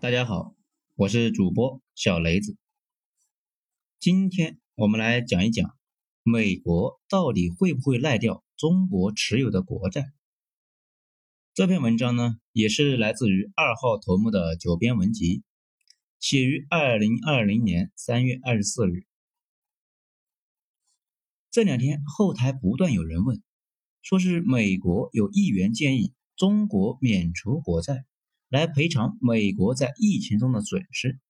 大家好，我是主播小雷子。今天我们来讲一讲，美国到底会不会赖掉中国持有的国债？这篇文章呢，也是来自于二号头目的九编文集，写于二零二零年三月二十四日。这两天后台不断有人问，说是美国有议员建议中国免除国债。来赔偿美国在疫情中的损失，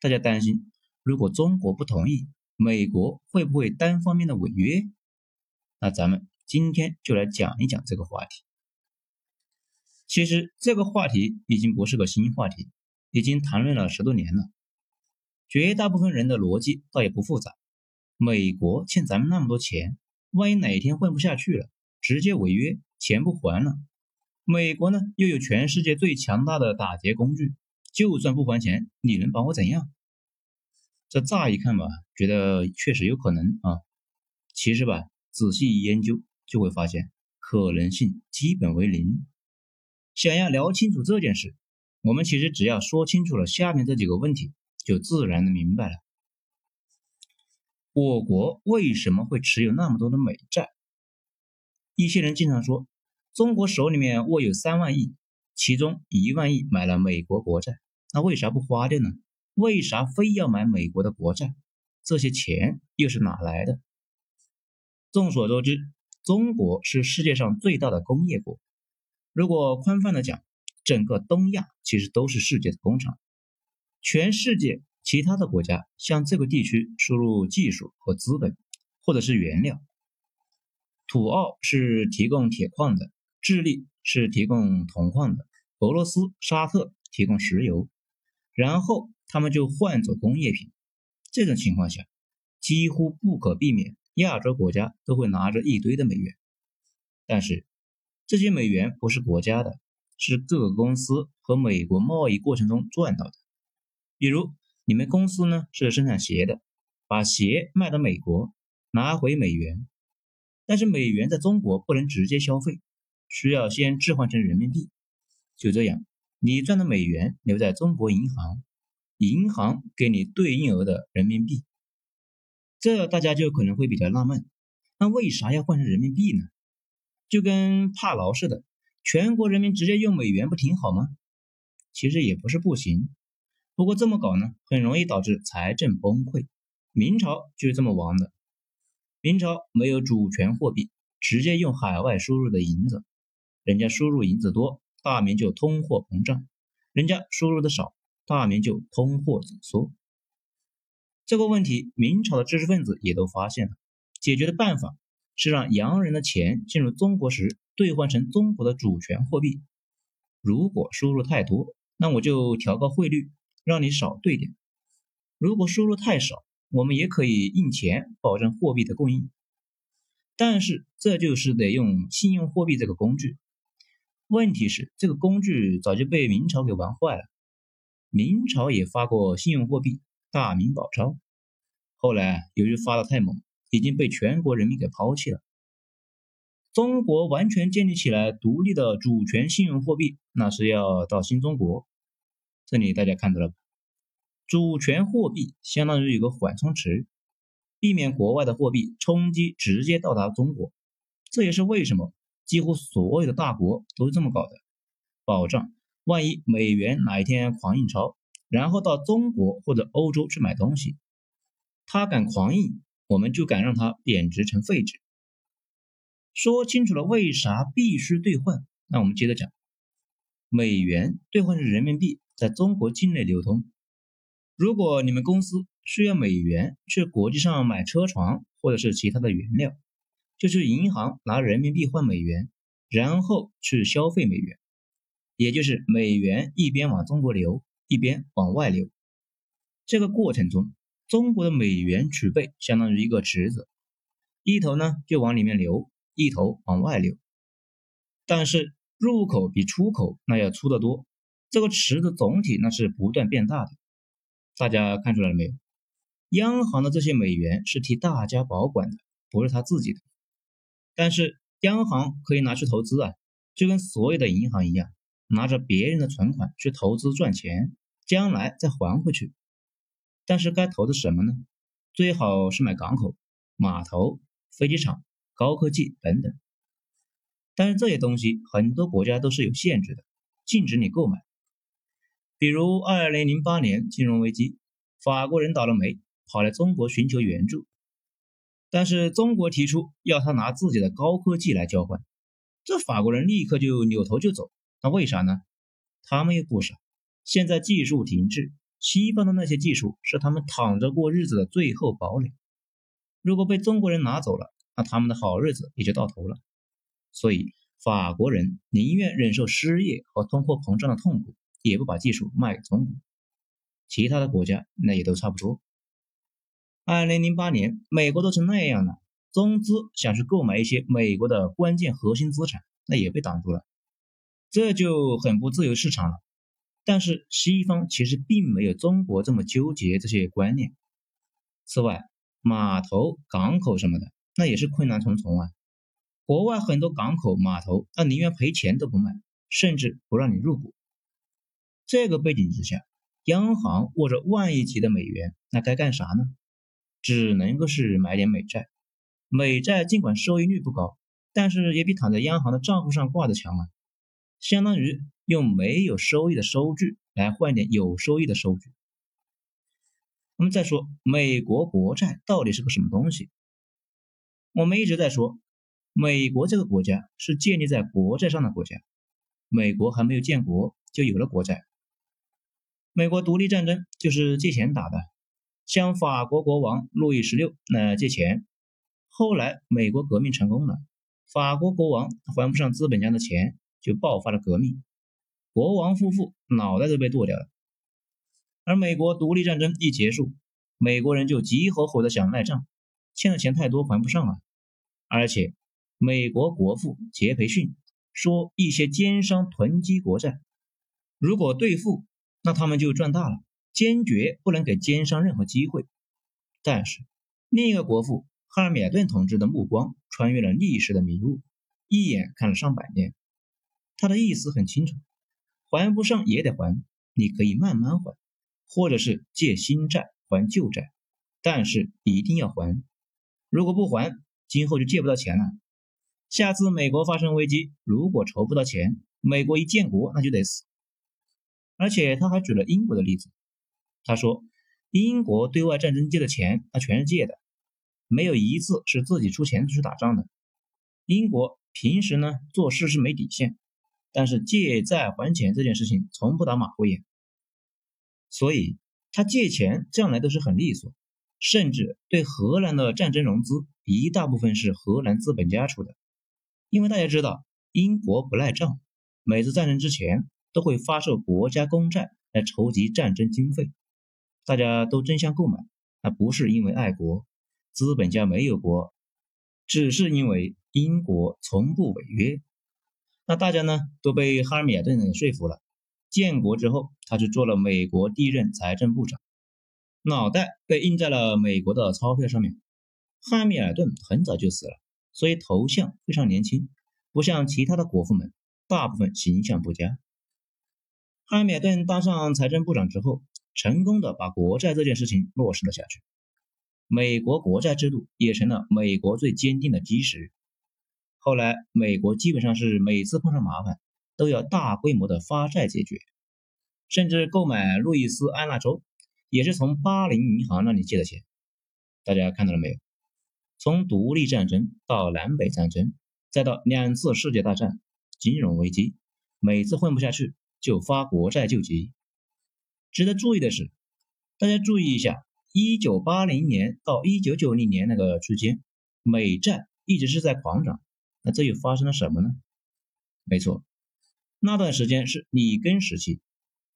大家担心，如果中国不同意，美国会不会单方面的违约？那咱们今天就来讲一讲这个话题。其实这个话题已经不是个新话题，已经谈论了十多年了。绝大部分人的逻辑倒也不复杂，美国欠咱们那么多钱，万一哪一天混不下去了，直接违约，钱不还了。美国呢，又有全世界最强大的打劫工具，就算不还钱，你能把我怎样？这乍一看吧，觉得确实有可能啊。其实吧，仔细一研究，就会发现可能性基本为零。想要聊清楚这件事，我们其实只要说清楚了下面这几个问题，就自然的明白了。我国为什么会持有那么多的美债？一些人经常说。中国手里面握有三万亿，其中一万亿买了美国国债，那为啥不花掉呢？为啥非要买美国的国债？这些钱又是哪来的？众所周知，中国是世界上最大的工业国。如果宽泛的讲，整个东亚其实都是世界的工厂，全世界其他的国家向这个地区输入技术和资本，或者是原料。土澳是提供铁矿的。智利是提供铜矿的，俄罗斯、沙特提供石油，然后他们就换走工业品。这种情况下，几乎不可避免，亚洲国家都会拿着一堆的美元。但是这些美元不是国家的，是各个公司和美国贸易过程中赚到的。比如你们公司呢是生产鞋的，把鞋卖到美国，拿回美元，但是美元在中国不能直接消费。需要先置换成人民币，就这样，你赚的美元留在中国银行，银行给你对应额的人民币。这大家就可能会比较纳闷，那为啥要换成人民币呢？就跟帕劳似的，全国人民直接用美元不挺好吗？其实也不是不行，不过这么搞呢，很容易导致财政崩溃。明朝就是这么亡的，明朝没有主权货币，直接用海外输入的银子。人家输入银子多，大明就通货膨胀；人家输入的少，大明就通货紧缩。这个问题，明朝的知识分子也都发现了。解决的办法是让洋人的钱进入中国时兑换成中国的主权货币。如果输入太多，那我就调高汇率，让你少兑点；如果输入太少，我们也可以印钱保证货币的供应。但是这就是得用信用货币这个工具。问题是，这个工具早就被明朝给玩坏了。明朝也发过信用货币“大明宝钞”，后来由于发的太猛，已经被全国人民给抛弃了。中国完全建立起来独立的主权信用货币，那是要到新中国。这里大家看到了？主权货币相当于有个缓冲池，避免国外的货币冲击直接到达中国。这也是为什么。几乎所有的大国都是这么搞的，保障万一美元哪一天狂印钞，然后到中国或者欧洲去买东西，他敢狂印，我们就敢让他贬值成废纸。说清楚了为啥必须兑换，那我们接着讲，美元兑换成人民币在中国境内流通。如果你们公司需要美元去国际上买车床或者是其他的原料。就是银行拿人民币换美元，然后去消费美元，也就是美元一边往中国流，一边往外流。这个过程中，中国的美元储备相当于一个池子，一头呢就往里面流，一头往外流。但是入口比出口那要粗得多，这个池子总体那是不断变大的。大家看出来了没有？央行的这些美元是替大家保管的，不是他自己的。但是央行可以拿去投资啊，就跟所有的银行一样，拿着别人的存款去投资赚钱，将来再还回去。但是该投的什么呢？最好是买港口、码头、飞机场、高科技等等。但是这些东西很多国家都是有限制的，禁止你购买。比如二零零八年金融危机，法国人倒了霉，跑来中国寻求援助，但是中国提出要他拿自己的高科技来交换，这法国人立刻就扭头就走。那为啥呢？他们又不傻，现在技术停滞。西方的那些技术是他们躺着过日子的最后堡垒，如果被中国人拿走了，那他们的好日子也就到头了。所以法国人宁愿忍受失业和通货膨胀的痛苦，也不把技术卖给中国。其他的国家那也都差不多。二零零八年，美国都成那样了，中资想去购买一些美国的关键核心资产，那也被挡住了，这就很不自由市场了。但是西方其实并没有中国这么纠结这些观念。此外，码头、港口什么的，那也是困难重重啊。国外很多港口、码头，那宁愿赔钱都不卖，甚至不让你入股。这个背景之下，央行握着万亿级的美元，那该干啥呢？只能够是买点美债。美债尽管收益率不高，但是也比躺在央行的账户上挂的强啊，相当于。用没有收益的收据来换点有收益的收据。我们再说美国国债到底是个什么东西？我们一直在说，美国这个国家是建立在国债上的国家。美国还没有建国就有了国债。美国独立战争就是借钱打的，向法国国王路易十六那借钱。后来美国革命成功了，法国国王还不上资本家的钱，就爆发了革命。国王夫妇脑袋都被剁掉了，而美国独立战争一结束，美国人就急火火的想赖账，欠的钱太多还不上了！而且美国国父杰培逊说，一些奸商囤积国债，如果兑付，那他们就赚大了，坚决不能给奸商任何机会。但是另一个国父哈尔米尔顿同志的目光穿越了历史的迷雾，一眼看了上百年，他的意思很清楚。还不上也得还，你可以慢慢还，或者是借新债还旧债，但是一定要还。如果不还，今后就借不到钱了。下次美国发生危机，如果筹不到钱，美国一建国那就得死。而且他还举了英国的例子，他说英国对外战争借的钱，那全是借的，没有一次是自己出钱去打仗的。英国平时呢做事是没底线。但是借债还钱这件事情从不打马虎眼，所以他借钱向来都是很利索，甚至对荷兰的战争融资一大部分是荷兰资本家出的，因为大家知道英国不赖账，每次战争之前都会发售国家公债来筹集战争经费，大家都争相购买，那不是因为爱国，资本家没有国，只是因为英国从不违约。那大家呢都被哈尔米尔顿说服了。建国之后，他就做了美国第一任财政部长，脑袋被印在了美国的钞票上面。汉密尔顿很早就死了，所以头像非常年轻，不像其他的国父们，大部分形象不佳。汉密尔顿当上财政部长之后，成功的把国债这件事情落实了下去，美国国债制度也成了美国最坚定的基石。后来，美国基本上是每次碰上麻烦，都要大规模的发债解决，甚至购买路易斯安那州，也是从巴林银行那里借的钱。大家看到了没有？从独立战争到南北战争，再到两次世界大战、金融危机，每次混不下去就发国债救急。值得注意的是，大家注意一下，一九八零年到一九九零年那个区间，美债一直是在狂涨。那这又发生了什么呢？没错，那段时间是里根时期，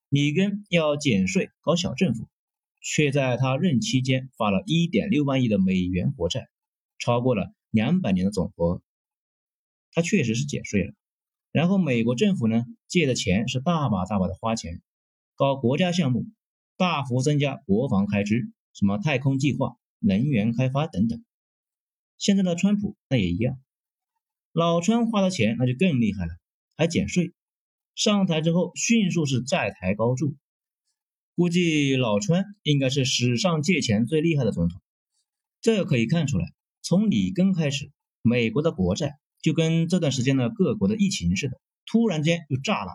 里根要减税搞小政府，却在他任期间发了1.6万亿的美元国债，超过了两百年的总和。他确实是减税了，然后美国政府呢借的钱是大把大把的花钱，搞国家项目，大幅增加国防开支，什么太空计划、能源开发等等。现在的川普那也一样。老川花的钱那就更厉害了，还减税。上台之后迅速是债台高筑，估计老川应该是史上借钱最厉害的总统。这可以看出来，从里根开始，美国的国债就跟这段时间的各国的疫情似的，突然间就炸了。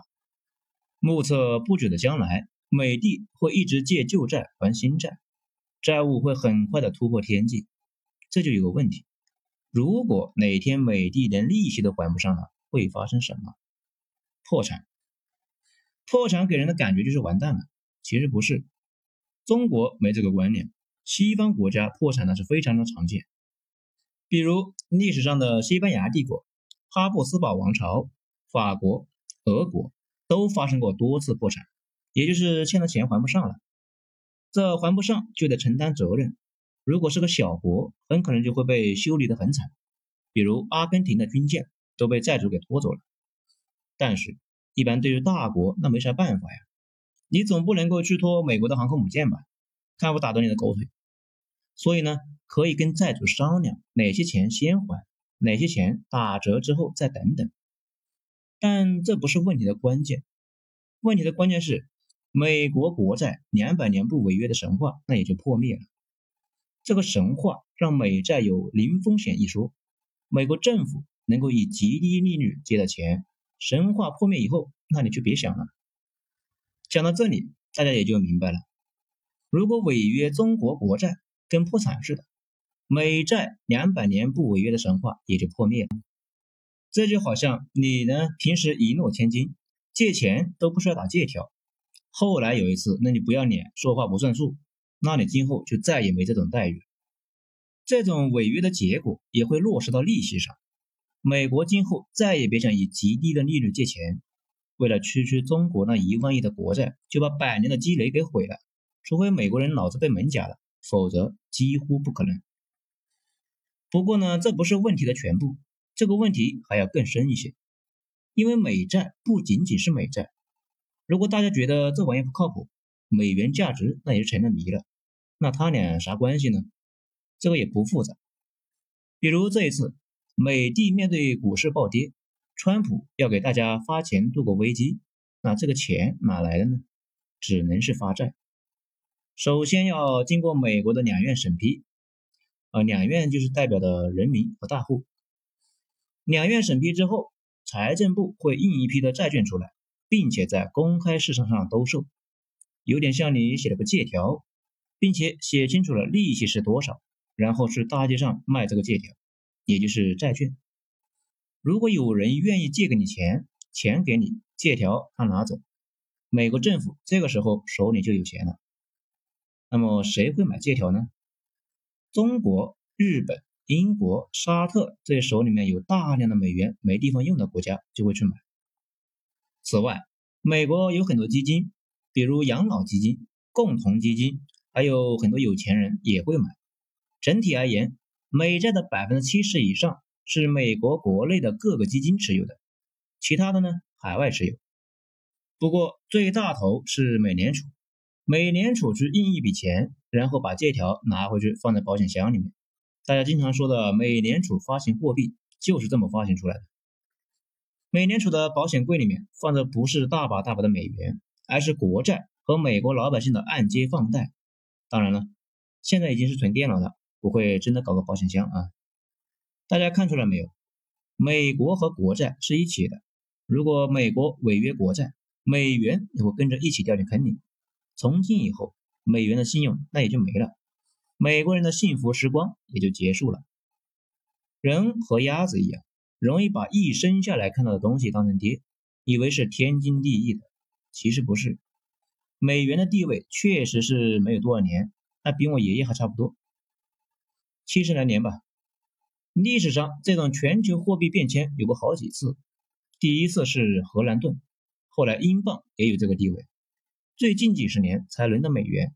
目测不久的将来，美帝会一直借旧债还新债，债务会很快的突破天际。这就有个问题：如果哪天美帝连利息都还不上了，会发生什么？破产。破产给人的感觉就是完蛋了，其实不是。中国没这个观念。西方国家破产那是非常的常见，比如历史上的西班牙帝国、哈布斯堡王朝、法国、俄国都发生过多次破产，也就是欠的钱还不上了。这还不上就得承担责任，如果是个小国，很可能就会被修理的很惨，比如阿根廷的军舰都被债主给拖走了。但是，一般对于大国那没啥办法呀，你总不能够去拖美国的航空母舰吧？看我打断你的狗腿，所以呢，可以跟债主商量哪些钱先还，哪些钱打折之后再等等。但这不是问题的关键，问题的关键是美国国债两百年不违约的神话那也就破灭了。这个神话让美债有零风险一说，美国政府能够以极低利率借到钱，神话破灭以后，那你就别想了。讲到这里，大家也就明白了。如果违约中国国债跟破产似的，美债两百年不违约的神话也就破灭了。这就好像你呢平时一诺千金，借钱都不需要打借条，后来有一次那你不要脸说话不算数，那你今后就再也没这种待遇。这种违约的结果也会落实到利息上。美国今后再也别想以极低的利率借钱，为了区区中国那一万亿的国债，就把百年的积累给毁了。除非美国人脑子被门夹了，否则几乎不可能。不过呢，这不是问题的全部，这个问题还要更深一些。因为美债不仅仅是美债，如果大家觉得这玩意不靠谱，美元价值那也是成了谜了。那他俩啥关系呢？这个也不复杂。比如这一次，美帝面对股市暴跌，川普要给大家发钱度过危机，那这个钱哪来的呢？只能是发债。首先要经过美国的两院审批，啊，两院就是代表的人民和大户。两院审批之后，财政部会印一批的债券出来，并且在公开市场上兜售，有点像你写了个借条，并且写清楚了利息是多少，然后去大街上卖这个借条，也就是债券。如果有人愿意借给你钱，钱给你，借条他拿走，美国政府这个时候手里就有钱了。那么谁会买借条呢？中国、日本、英国、沙特这些手里面有大量的美元没地方用的国家就会去买。此外，美国有很多基金，比如养老基金、共同基金，还有很多有钱人也会买。整体而言，美债的百分之七十以上是美国国内的各个基金持有的，其他的呢海外持有。不过最大头是美联储。美联储去印一笔钱，然后把借条拿回去放在保险箱里面。大家经常说的美联储发行货币就是这么发行出来的。美联储的保险柜里面放的不是大把大把的美元，而是国债和美国老百姓的按揭放贷。当然了，现在已经是存电脑了，不会真的搞个保险箱啊。大家看出来没有？美国和国债是一起的。如果美国违约国债，美元也会跟着一起掉进坑里。从今以后，美元的信用那也就没了，美国人的幸福时光也就结束了。人和鸭子一样，容易把一生下来看到的东西当成爹，以为是天经地义的，其实不是。美元的地位确实是没有多少年，那比我爷爷还差不多，七十来年吧。历史上这种全球货币变迁有过好几次，第一次是荷兰盾，后来英镑也有这个地位。最近几十年才轮到美元，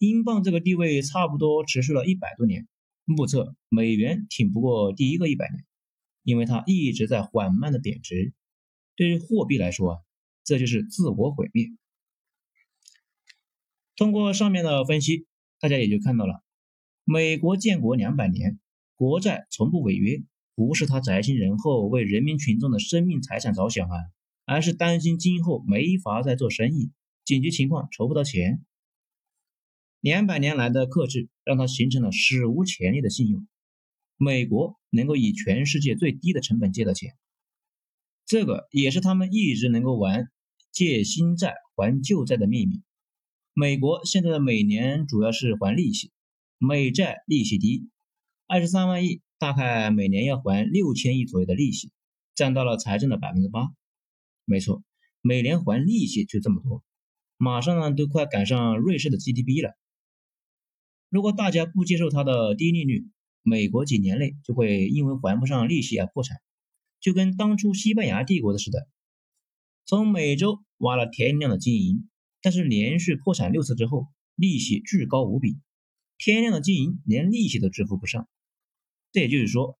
英镑这个地位差不多持续了一百多年。目测美元挺不过第一个一百年，因为它一直在缓慢的贬值。对于货币来说啊，这就是自我毁灭。通过上面的分析，大家也就看到了，美国建国两百年，国债从不违约，不是他宅心仁厚为人民群众的生命财产着想啊，而是担心今后没法再做生意。紧急情况筹不到钱。两百年来的克制，让它形成了史无前例的信用。美国能够以全世界最低的成本借到钱，这个也是他们一直能够玩借新债还旧债的秘密。美国现在的每年主要是还利息，美债利息低，二十三万亿，大概每年要还六千亿左右的利息，占到了财政的百分之八。没错，每年还利息就这么多，马上呢都快赶上瑞士的 GDP 了。如果大家不接受它的低利率，美国几年内就会因为还不上利息而破产，就跟当初西班牙帝国的似的，从美洲挖了天量的金银，但是连续破产六次之后，利息巨高无比，天量的金银连利息都支付不上。这也就是说，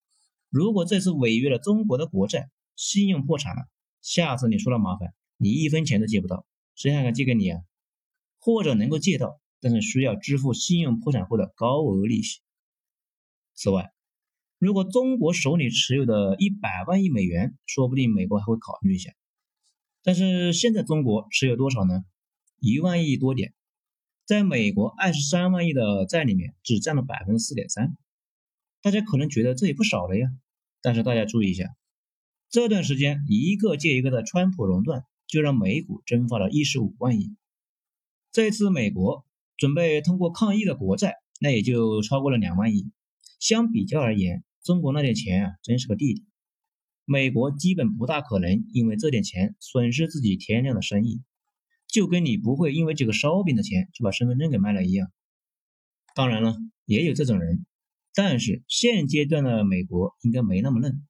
如果这次违约了中国的国债，信用破产了，下次你出了麻烦，你一分钱都借不到，谁还敢借给你啊？或者能够借到？但是需要支付信用破产后的高额利息。此外，如果中国手里持有的一百万亿美元，说不定美国还会考虑一下。但是现在中国持有多少呢？一万亿多点，在美国二十三万亿的债里面，只占了百分之四点三。大家可能觉得这也不少了呀，但是大家注意一下，这段时间一个接一个的川普熔断，就让美股蒸发了一十五万亿。这次美国。准备通过抗疫的国债，那也就超过了两万亿。相比较而言，中国那点钱啊，真是个弟弟。美国基本不大可能因为这点钱损失自己天量的生意，就跟你不会因为几个烧饼的钱就把身份证给卖了一样。当然了，也有这种人，但是现阶段的美国应该没那么嫩。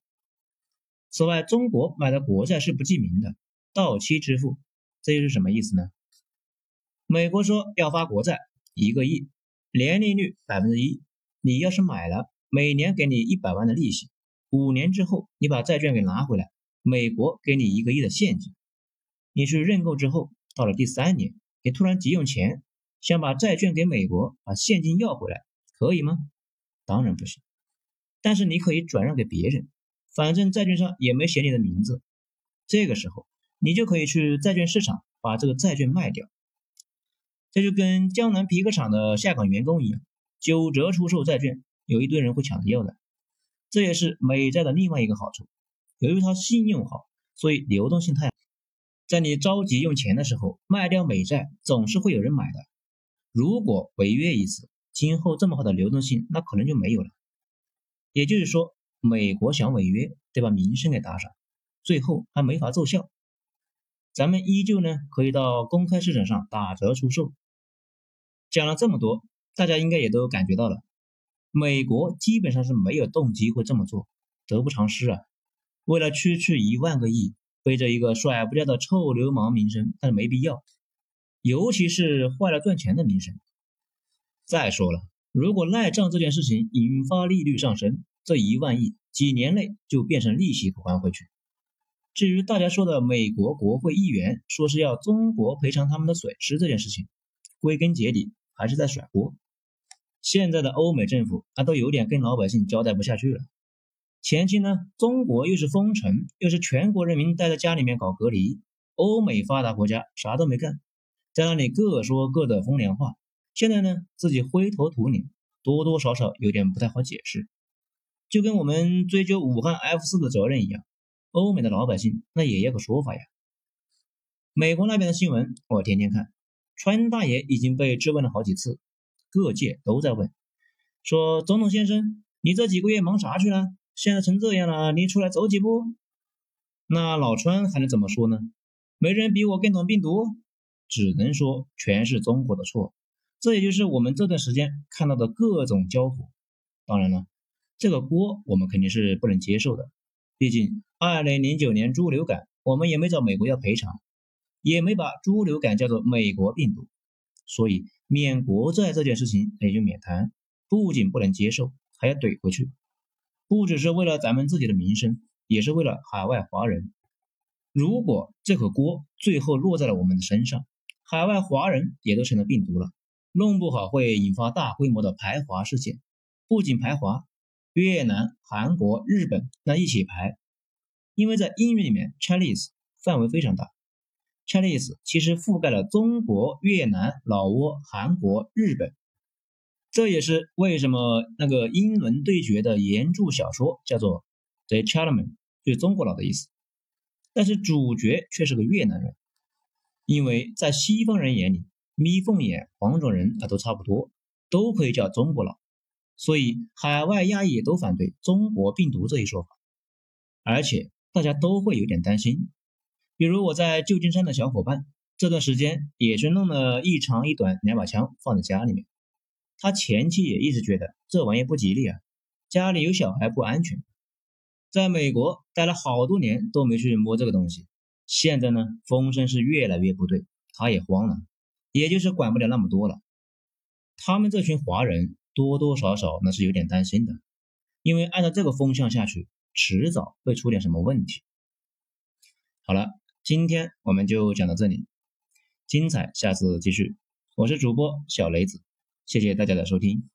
此外，中国买的国债是不记名的，到期支付，这又是什么意思呢？美国说要发国债一个亿，年利率百分之一。你要是买了，每年给你一百万的利息，五年之后你把债券给拿回来，美国给你一个亿的现金。你去认购之后，到了第三年，你突然急用钱，想把债券给美国，把现金要回来，可以吗？当然不行。但是你可以转让给别人，反正债券上也没写你的名字。这个时候，你就可以去债券市场把这个债券卖掉。这就跟江南皮革厂的下岗员工一样，九折出售债券，有一堆人会抢着要的。这也是美债的另外一个好处，由于它信用好，所以流动性太好。在你着急用钱的时候，卖掉美债总是会有人买的。如果违约一次，今后这么好的流动性那可能就没有了。也就是说，美国想违约得把名声给打上，最后还没法奏效。咱们依旧呢，可以到公开市场上打折出售。讲了这么多，大家应该也都感觉到了，美国基本上是没有动机会这么做，得不偿失啊！为了区区一万个亿，背着一个甩不掉的臭流氓名声，但是没必要，尤其是坏了赚钱的名声。再说了，如果赖账这件事情引发利率上升，这一万亿几年内就变成利息还回去。至于大家说的美国国会议员说是要中国赔偿他们的损失这件事情，归根结底。还是在甩锅。现在的欧美政府啊，都有点跟老百姓交代不下去了。前期呢，中国又是封城，又是全国人民待在家里面搞隔离，欧美发达国家啥都没干，在那里各说各的风凉话。现在呢，自己灰头土脸，多多少少有点不太好解释。就跟我们追究武汉 F 四的责任一样，欧美的老百姓那也要个说法呀。美国那边的新闻我天天看。川大爷已经被质问了好几次，各界都在问，说总统先生，你这几个月忙啥去了？现在成这样了，你出来走几步？那老川还能怎么说呢？没人比我更懂病毒，只能说全是中国的错。这也就是我们这段时间看到的各种交火。当然了，这个锅我们肯定是不能接受的，毕竟二零零九年猪流感，我们也没找美国要赔偿。也没把猪流感叫做美国病毒，所以免国债这件事情也就免谈。不仅不能接受，还要怼回去。不只是为了咱们自己的名声，也是为了海外华人。如果这口锅最后落在了我们的身上，海外华人也都成了病毒了，弄不好会引发大规模的排华事件。不仅排华，越南、韩国、日本那一起排，因为在英语里面，Chinese 范围非常大。Chinese 其实覆盖了中国、越南、老挝、韩国、日本。这也是为什么那个英伦对决的原著小说叫做 The Chinaman，就是中国佬的意思。但是主角却是个越南人，因为在西方人眼里，眯缝眼、黄种人啊都差不多，都可以叫中国佬，所以海外亚裔都反对中国病毒这一说法，而且大家都会有点担心。比如我在旧金山的小伙伴，这段时间也是弄了一长一短两把枪放在家里面。他前期也一直觉得这玩意不吉利啊，家里有小孩不安全。在美国待了好多年都没去摸这个东西，现在呢风声是越来越不对，他也慌了，也就是管不了那么多了。他们这群华人多多少少那是有点担心的，因为按照这个风向下去，迟早会出点什么问题。好了，今天我们就讲到这里，精彩下次继续。我是主播小雷子。谢谢大家的收听。